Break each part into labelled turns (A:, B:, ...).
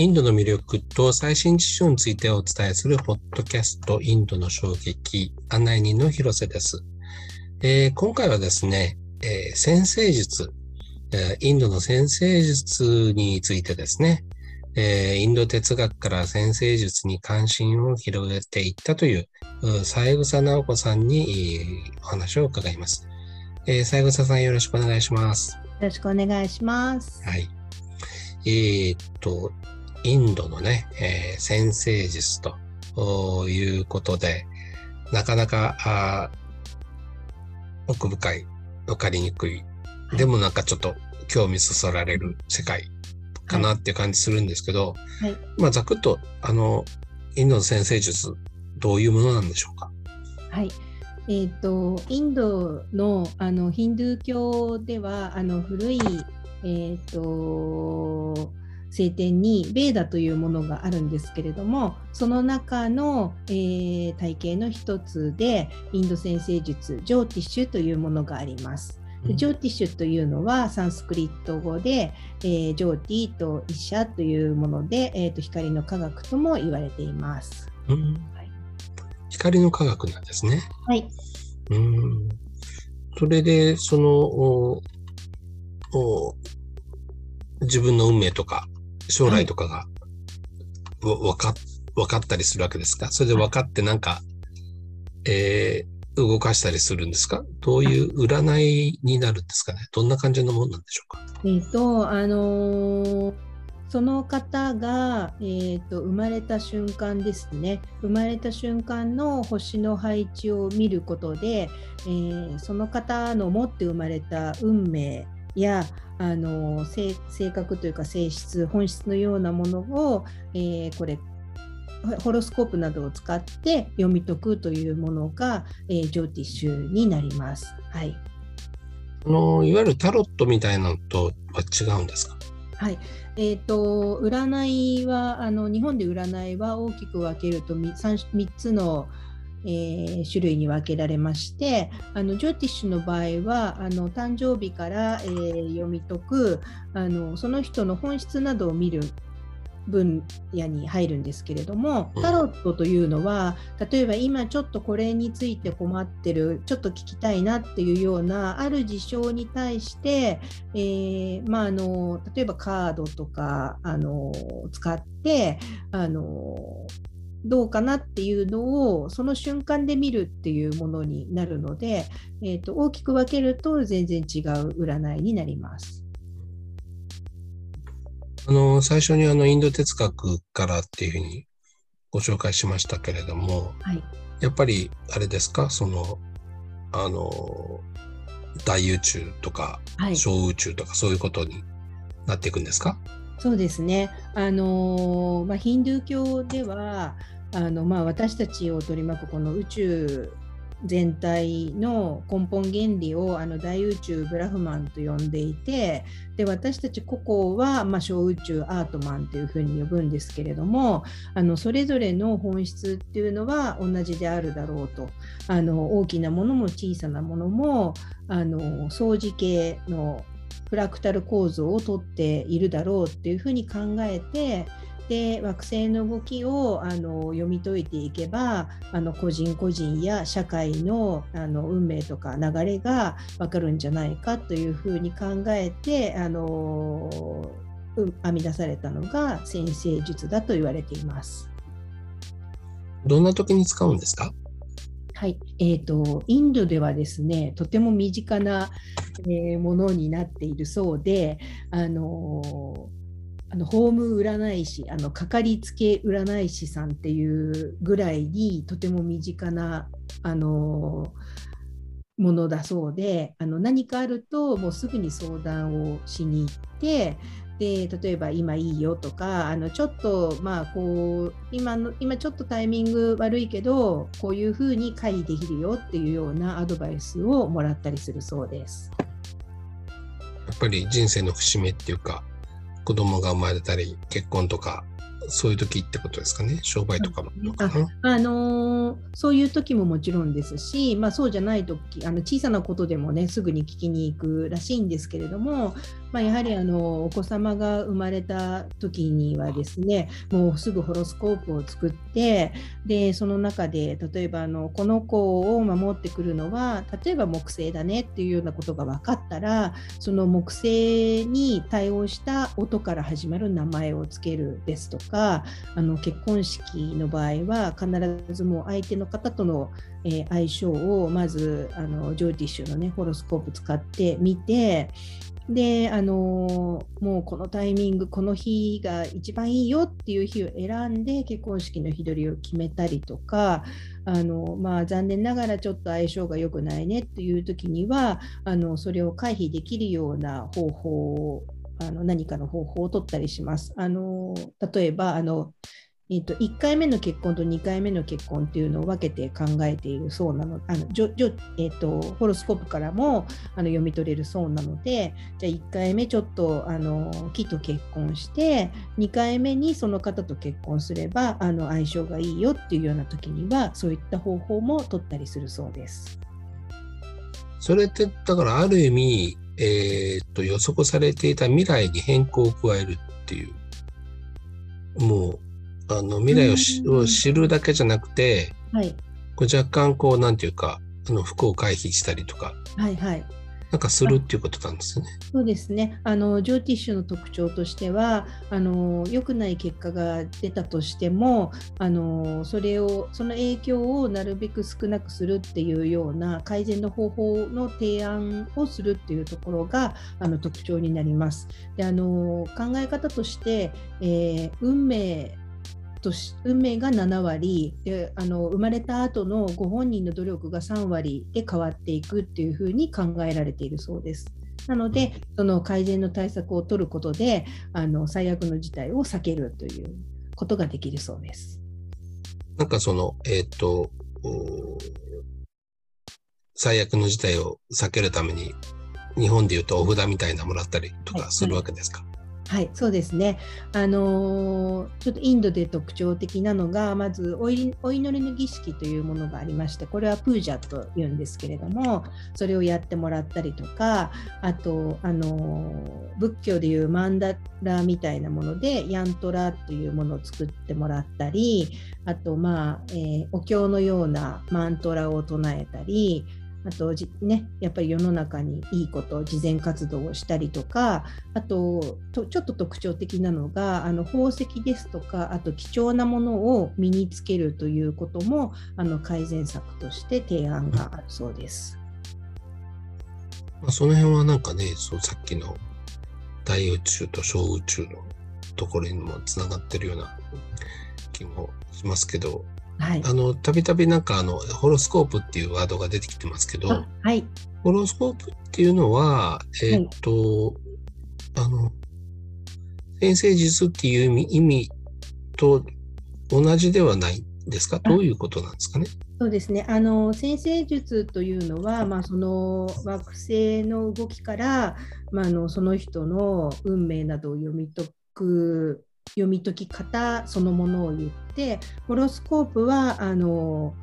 A: インドの魅力と最新事象についてお伝えするポッドキャストインドの衝撃案内人の広瀬です。えー、今回はですね、えー、先生術、えー、インドの先生術についてですね、えインド哲学から先生術に関心を広げていったという、三枝直子さんにお話を伺います。え三枝さんよろしくお願いします。よ
B: ろしくお願いします。
A: はい。えー、っと、インドのね、えー、先生術ということで、なかなか奥深い、わかりにくい、でもなんかちょっと興味そそられる世界かなっていう感じするんですけど、はい、まあざくっと、あの、インドの先生術、どういうものなんでしょうか？
B: はい。えーと、インドのあのヒンドゥー教ではあの古い、えーと聖典にベーダというものがあるんですけれどもその中の、えー、体系の一つでインド先生術ジョーティッシュというものがあります。ジョーティッシュというのはサンスクリット語で、えー、ジョーティとイシャというもので、えーと、光の科学とも言われています、うん
A: はい。光の科学なんですね。
B: はい。
A: うんそれでそのおお自分の運命とか将来とかが、わ、か、分かったりするわけですか？それで分かってなんか、えー、動かしたりするんですか？どういう占いになるんですかね？どんな感じのものなんでしょうか？
B: えっ、と、あのー、その方が、えーと、生まれた瞬間ですね。生まれた瞬間の星の配置を見ることで、えー、その方の持って生まれた運命やあの性格というか性質本質のようなものを、えー、これホロスコープなどを使って読み解くというものが、えー、ジョーティッシュになります。はい。
A: あのいわゆるタロットみたいなのとは違うんですか？
B: はい。えーと、占いはあの日本で占いは大きく分けると 3, 3つのえー、種類に分けられましてあのジョーティッシュの場合はあの誕生日から、えー、読み解くあのその人の本質などを見る分野に入るんですけれどもタロットというのは例えば今ちょっとこれについて困ってるちょっと聞きたいなっていうようなある事象に対して、えー、まあ、あの例えばカードとかあの使ってあのどうかなっていうのをその瞬間で見るっていうものになるので、えーと、大きく分けると全然違う占いになります。
A: あの最初にあのインド哲学からっていうふうにご紹介しましたけれども、はい、やっぱりあれですか？そのあの大宇宙とか小宇宙とかそういうことになっていくんですか、はい
B: そうですね。あのまあ、ヒンドゥー教ではあの、まあ、私たちを取り巻くこの宇宙全体の根本原理をあの大宇宙ブラフマンと呼んでいてで私たち個々は、まあ、小宇宙アートマンというふうに呼ぶんですけれどもあのそれぞれの本質っていうのは同じであるだろうとあの大きなものも小さなものもあの相似形のフラクタル構造をとっているだろうっていうふうに考えてで惑星の動きをあの読み解いていけばあの個人個人や社会のあの運命とか流れが分かるんじゃないかというふうに考えてあの編み出されたのが先生術だと言われています。
A: どんな時に使うんですか？
B: はい、えーと、インドではですねとても身近な、えー、ものになっているそうで、あのあのホーム占い師あのかかりつけ占い師さんっていうぐらいにとても身近な、あのものだそうであの何かあるともうすぐに相談をしに行ってで例えば今いいよとかあのちょっとまあこう今の今ちょっとタイミング悪いけどこういうふうに回避できるよっていうようなアドバイスをもらったりするそうです。
A: やっぱり人生の節目っていうか子供が生まれたり結婚とかそういう時ってことですかね、商売とかも。あ
B: あのー、そういう時ももちろんですし、まあ、そうじゃない時あの小さなことでもねすぐに聞きに行くらしいんですけれども、まあ、やはりあのお子様が生まれた時にはですねもうすぐホロスコープを作ってでその中で例えばあのこの子を守ってくるのは例えば木星だねっていうようなことが分かったらその木星に対応した音から始まる名前をつけるですとかあの結婚式の場合は必ずもう相手の方との、相性をまずあのジョーティッシュのねホロスコープ使ってみてであのもうこのタイミングこの日が一番いいよっていう日を選んで結婚式の日取りを決めたりとかあの、まあ、残念ながらちょっと相性が良くないねっていう時にはあのそれを回避できるような方法をあの何かの方法を取ったりします。あの例えばあのえーと、1回目の結婚と2回目の結婚っていうのを分けて考えているそうなのあのじょじょ、えーと、ホロスコープからもあの読み取れるそうなのでじゃあ1回目ちょっとあの木と結婚して2回目にその方と結婚すればあの相性がいいよっていうような時にはそういった方法も取ったりするそうです。
A: それってだからある意味、えー、っと予測されていた未来に変更を加えるっていうもうあの未来をし、を知るだけじゃなくて、はい、こう若干こうなんていうかあの不幸を回避したりとか、
B: はいはい、
A: なんかするっていうことなんですね。
B: そうですね。あのジョーティッシュの特徴としては、あの良くない結果が出たとしても、あのそれをその影響をなるべく少なくするっていうような改善の方法の提案をするっていうところがあの特徴になります。で、あの考え方として、えー、運命と運命が7割であの生まれた後のご本人の努力が3割で変わっていくっていうふうに考えられているそうです。なので、その改善の対策を取ることで、あの最悪の事態を避けるということができるそうです。
A: なんかその、えっ、と、最悪の事態を避けるために、日本でいうとお札みたいなもらったりとかするわけですか、はい
B: はい、はいそうですね。あのー、ちょっとインドで特徴的なのが、まずお祈りの儀式というものがありまして、これはプージャというんですけれども、それをやってもらったりとか、あと、あのー、仏教でいうマンダラみたいなもので、ヤントラというものを作ってもらったり、あと、まあ、えー、お経のようなマントラを唱えたり、あとね、やっぱり世の中にいいこと、慈善活動をしたりとか、あとちょっと特徴的なのが、あの宝石ですとか、あと貴重なものを身につけるということもあの改善策として提案があるそうです。
A: まあ、その辺はなんかね、そうさっきの大宇宙と小宇宙のところにもつながってるような気もしますけど、はい、あのたびたびなんかあのホロスコープっていうワードが出てきてますけど、
B: はい、
A: ホロスコープっていうのは、えっ、と、はい、あの先生術っていう意味意味と同じではないですか？どういうことなんですかね？
B: そうですね。あの先生術というのは、まあ、その惑星の動きから、まあ、あのその人の運命などを読み解く読み解き方そのものを言ってホロスコープはあの、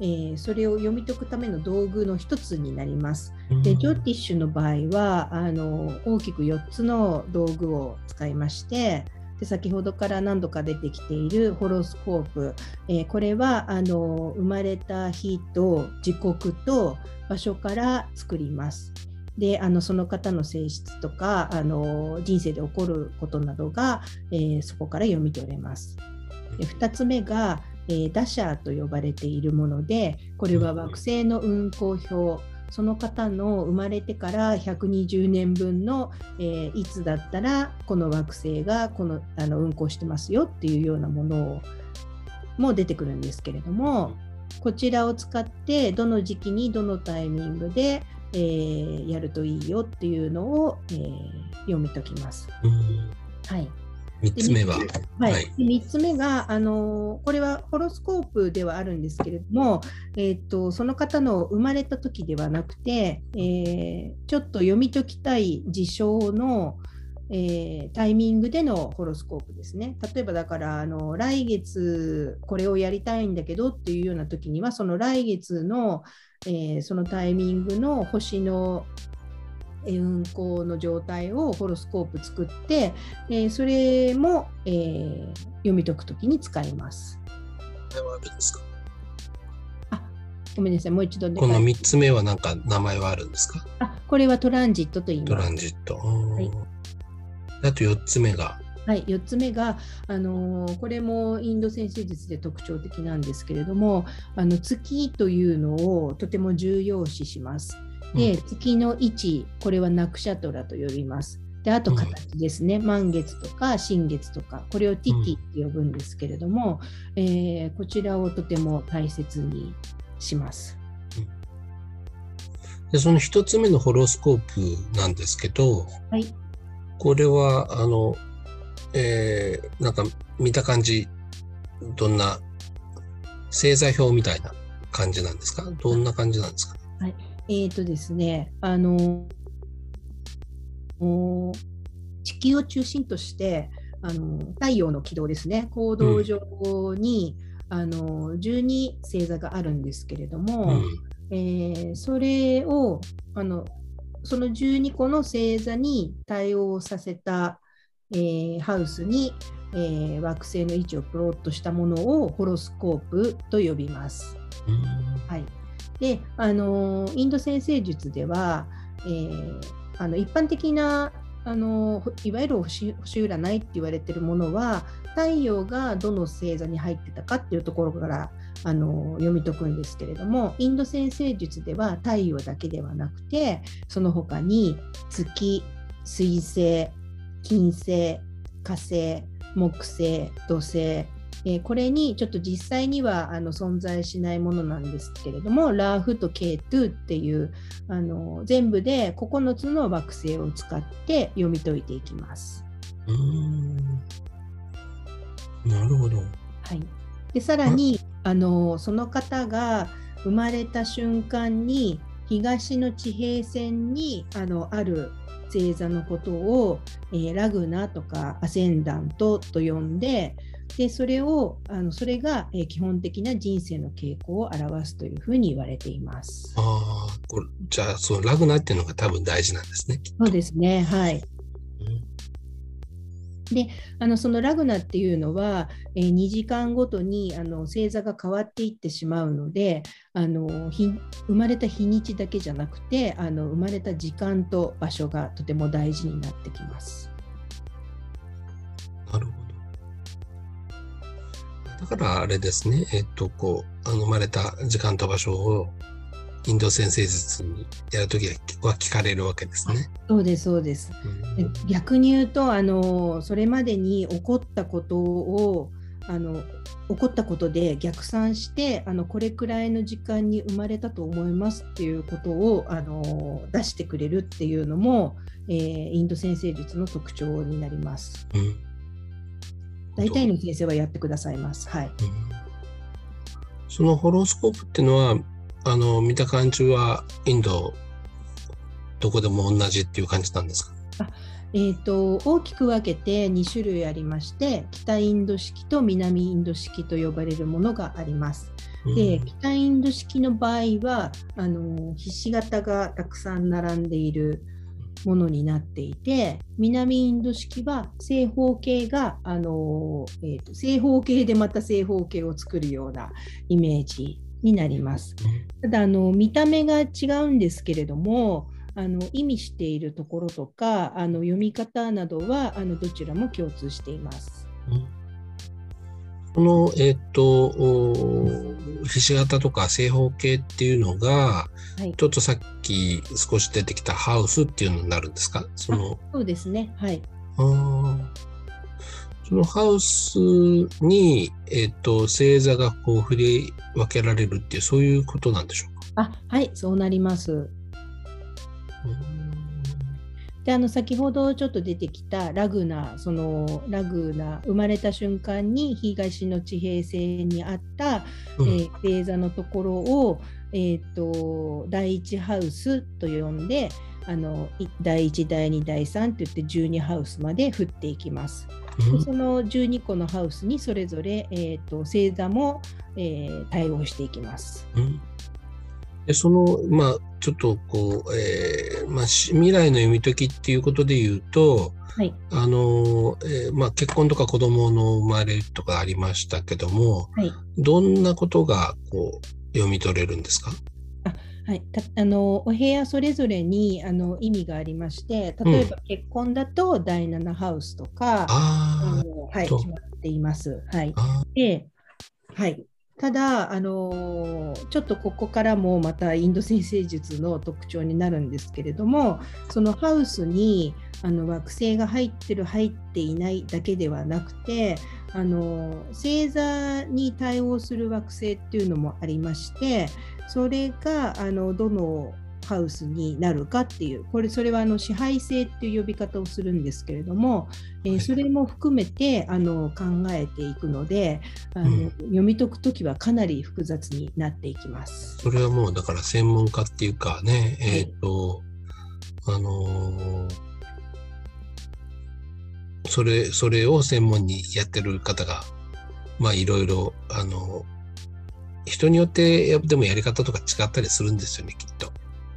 B: えー、それを読み解くための道具の一つになります。でジョティッシュの場合はあの大きく4つの道具を使いましてで先ほどから何度か出てきているホロスコープ、えー、これはあの生まれた日と時刻と場所から作ります。であのその方の性質とかあの人生で起こることなどが、えー、そこから読み取れます。で2つ目が、えー、打者と呼ばれているものでこれは惑星の運行表。その方の生まれてから120年分の、えー、いつだったらこの惑星がこのあの運行してますよっていうようなものをも出てくるんですけれどもこちらを使ってどの時期にどのタイミングでえー、やるといいよっていうのを、えー、読み解きます。はい、
A: 3つ目は、
B: はい、はい、3つ目が、あのこれはホロスコープではあるんですけれども、えーと、その方の生まれた時ではなくて、えー、ちょっと読み解きたい事象の、ええー、タイミングでのホロスコープですね。例えばだからあの来月これをやりたいんだけどっていうような時にはその来月の、えー、そのタイミングの星の運行の状態をホロスコープ作って、えー、それも、えー、読み解くときに使います。あごめんなさい、もう一度
A: この3つ目は何か名前はあるんですか？
B: あこれはトランジットと言います。
A: トランジット。はい、あと4つ目が。
B: はい、4つ目が、あのー、これもインド先生術で特徴的なんですけれどもあの月というのをとても重要視します。で、月の位置、これはナクシャトラと呼びます。であと形ですね、うん、満月とか新月とかこれをティティって呼ぶんですけれども、うん、えー、こちらをとても大切にします。
A: でその一つ目のホロスコープなんですけど、はい、これはあの、えー、なんか見た感じどんな星座表みたいな感じなんですか？どんな感じなんですか、
B: はい。えっ、ー、とですね、あの地球を中心としてあの太陽の軌道ですね、行動上に、うん、あの12星座があるんですけれども、うん、えー、それをあのその12個の星座に対応させた、えー、ハウスに、えー、惑星の位置をプロットしたものをホロスコープと呼びます。うん、はいであのインド先生術では、えー、あの一般的なあのいわゆる星星占いって言われてるものは太陽がどの星座に入ってたかっていうところからあの読み解くんですけれどもインド先生術では太陽だけではなくてその他に月水星金星火星木星土星えー、これにちょっと実際にはあの存在しないものなんですけれどもラーフとケイトゥっていうあの全部で9つの惑星を使って読み解いていきます。うん
A: なるほど。は
B: い、でさらにあのその方が生まれた瞬間に東の地平線にあのある星座のことを、えー、ラグナとかアセンダントと呼んででそれをあのそれが、えー、基本的な人生の傾向を表すというふうに言われています。
A: ああ、これじゃあそのラグナっていうのが多分大事なんですね。
B: そうですね、はい。であのそのラグナっていうのは、えー、2時間ごとにあの星座が変わっていってしまうのであの生まれた日にちだけじゃなくてあの生まれた時間と場所がとても大事になってきます。
A: なるほど。だからあれですね、えっと、こう、あの生まれた時間と場所をインド先生術にやるときは聞かれるわけですね。
B: そうです、そうです。うん、逆に言うと、あの、それまでに起こったことを、あの起こったことで逆算してあのこれくらいの時間に生まれたと思いますっていうことをあの出してくれるっていうのも、えー、インド先生術の特徴になります。うん大体の先生はやってくださいます。はい。うん、
A: そのホロスコープっていうのは、あの、見た感じはインド、どこでも同じっていう感じなんですか？あ
B: えーと、大きく分けて2種類ありまして北インド式と南インド式と呼ばれるものがあります。で北インド式の場合はあのひし形がたくさん並んでいるものになっていて南インド式は正方形があの、えーと、正方形でまた正方形を作るようなイメージになります。ただあの見た目が違うんですけれどもあの意味しているところとかあの読み方などはあのどちらも共通しています。うん
A: この、えっ、ー、と、ひし形とか正方形っていうのが、はい、ちょっとさっき少し出てきたハウスっていうのになるんですか？
B: そのそうですね。はい。
A: あそのハウスに、えっ、ー、と、星座がこう振り分けられるっていう、そういうことなんでしょう
B: か？あはい、そうなります。うんであの先ほどちょっと出てきたラグナそのラグナ生まれた瞬間に東の地平線にあった、うん、えー、星座のところを、えーと、第一ハウスと呼んであの第1第2第3って言って12ハウスまで振っていきます。
A: うん
B: でその12個のハウスにそれぞれ、えー、と星座も、えー対応していきます。
A: うんでその、まあ、ちょっとこう、えーまあ、し未来の読み解きっていうことで言うと、
B: はい、
A: あの、えーまあ、結婚とか子供の生まれるとかありましたけども、
B: はい。
A: どんなことがこう読み取れるんですか？
B: はい、たあのお部屋それぞれにあの意味がありまして例えば結婚だと第7ハウスとか、あ
A: あ
B: のはい、
A: と。
B: 決まっています。はい。はい、ただ、あのちょっとここからもまたインド先生術の特徴になるんですけれどもそのハウスにあの惑星が入ってる入っていないだけではなくて、あの星座に対応する惑星っていうのもありましてそれがあのどのハウスになるかっていうこれそれはあの支配性っていう呼び方をするんですけれども、えー
A: はい
B: それも含めてあの考えていくのであの、
A: うん
B: 読み解くときはかなり複雑になっていきます。
A: それはもうだから専門家っていうかね、
B: い
A: えっ、と、あのーそれ、それを専門にやってる方が、まあいろいろ、あの人によってやでもやり方とか違ったりするんですよね、きっと。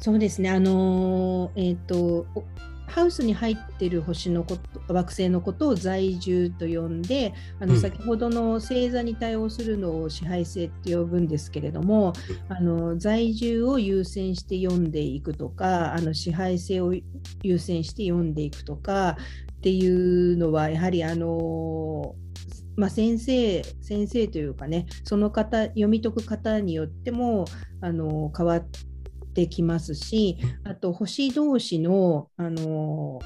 B: そうですね、あのーえっ、とおハウスに入っている星のこと惑星のことを在住と呼んであの
A: うん。
B: 先ほどの星座に対応するのを支配性って呼ぶんですけれども、あの在住を優先して読んでいくとかあの支配性を優先して読んでいくとかっていうのはやはりあのまあ、先生先生というかねその方読み解く方によってもあの変わってきますしあと星同士のあの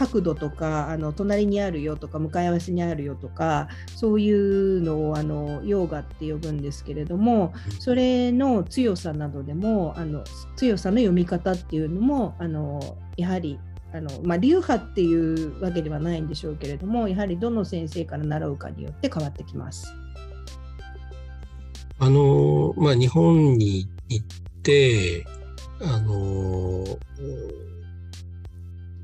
B: 角度とかあの隣にあるよとか向かい合わせにあるよとかそういうのをあのヨーガって呼ぶんですけれどもそれの強さなどでもあの強さの読み方っていうのもあのやはりあの、まあ、流派っていうわけではないんでしょうけれどもやはりどの先生から習うかによって変わってきます。
A: あのまあ日本に行って、あのー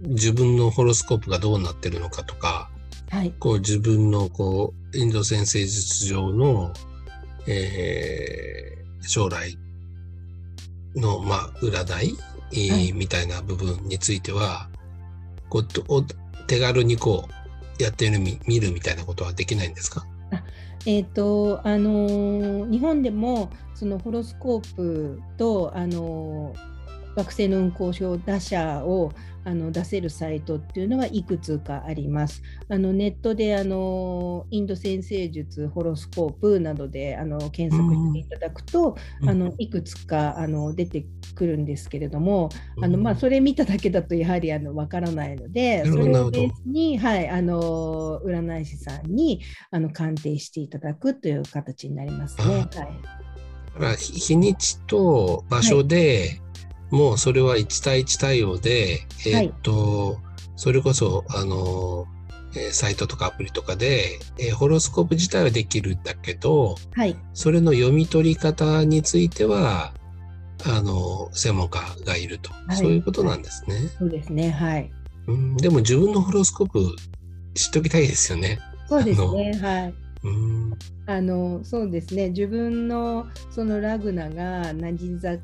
A: 自分のホロスコープがどうなってるのかとか、
B: はい、
A: こう自分のこうインド先生術上の、えー将来の、まあ、占い、えー
B: はい。
A: みたいな部分についてはこう手軽にこうやってるみ見るみたいなことはできないんですか？
B: えーとあのー日本でもそのホロスコープと、あのー惑星の運行表打者をあの出せるサイトっていうのはいくつかあります。あのネットであのインド先生術ホロスコープなどであの検索していただくと、
A: うん
B: あのいくつかあの出てくるんですけれども、あのまあ、それ見ただけだとやはりあのわからないので、それをベースに、はい、あの占い師さんにあの鑑定していただくという形になりますね。
A: あ
B: はい、
A: だから日日にちと場所で、もうそれは1対1対応で、えーっと、それこそ、あの、えーサイトとかアプリとかで、えーホロスコープ自体はできるんだけど、
B: はい、
A: それの読み取り方については、あの、専門家がいると。
B: はい
A: そういうことなんですね。
B: そうですね。はい。
A: うん、でも自分のホロスコープ知っておきたいですよね。
B: そうですね。はい。
A: うん、
B: あのそうですね自分のそのラグナが何座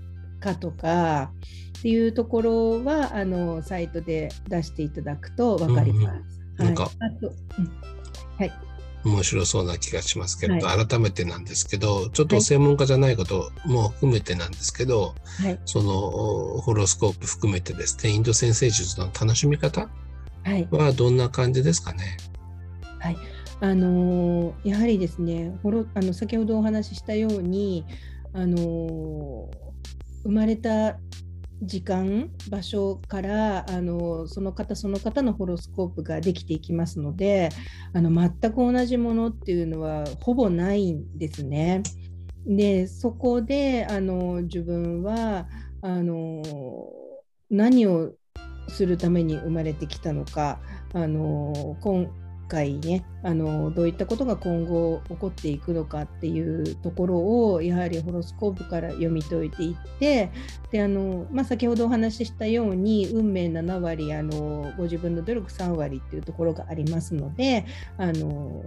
B: かとかっていうところはあのサイトで出していただくと分かります。
A: うんなんか
B: はい、はい、
A: 面白そうな気がしますけれど、
B: は
A: 改めてなんですけど、ちょっと
B: はい。
A: 専門家じゃないことも含めてなんですけど、
B: はい、
A: そのホロスコープ含めてです。ね、インド先生術の楽しみ方
B: は
A: どんな感じですかね？
B: はい。あのーやはりですね、ほろあの先ほどお話ししたように、あのー生まれた時間、場所から、あのその方その方のホロスコープができていきますので、あの全く同じものっていうのはほぼないんですね。で、そこで、あの自分はあの何をするために生まれてきたのか、あの界ねあのどういったことが今後起こっていくのかっていうところをやはりホロスコープから読み解いていってであの、まあ、先ほどお話ししたように運命7割あのご自分の努力3割っていうところがありますのであの、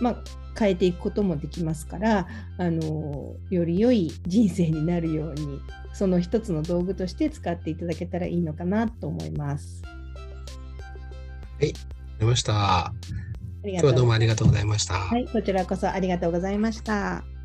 B: まあ、変えていくこともできますからあのより良い人生になるようにその一つの道具として使っていただけたらいいのかなと思います。
A: はい、ありました。今日はどうもありがとうございました。
B: はい、こちらこそありがとうございました。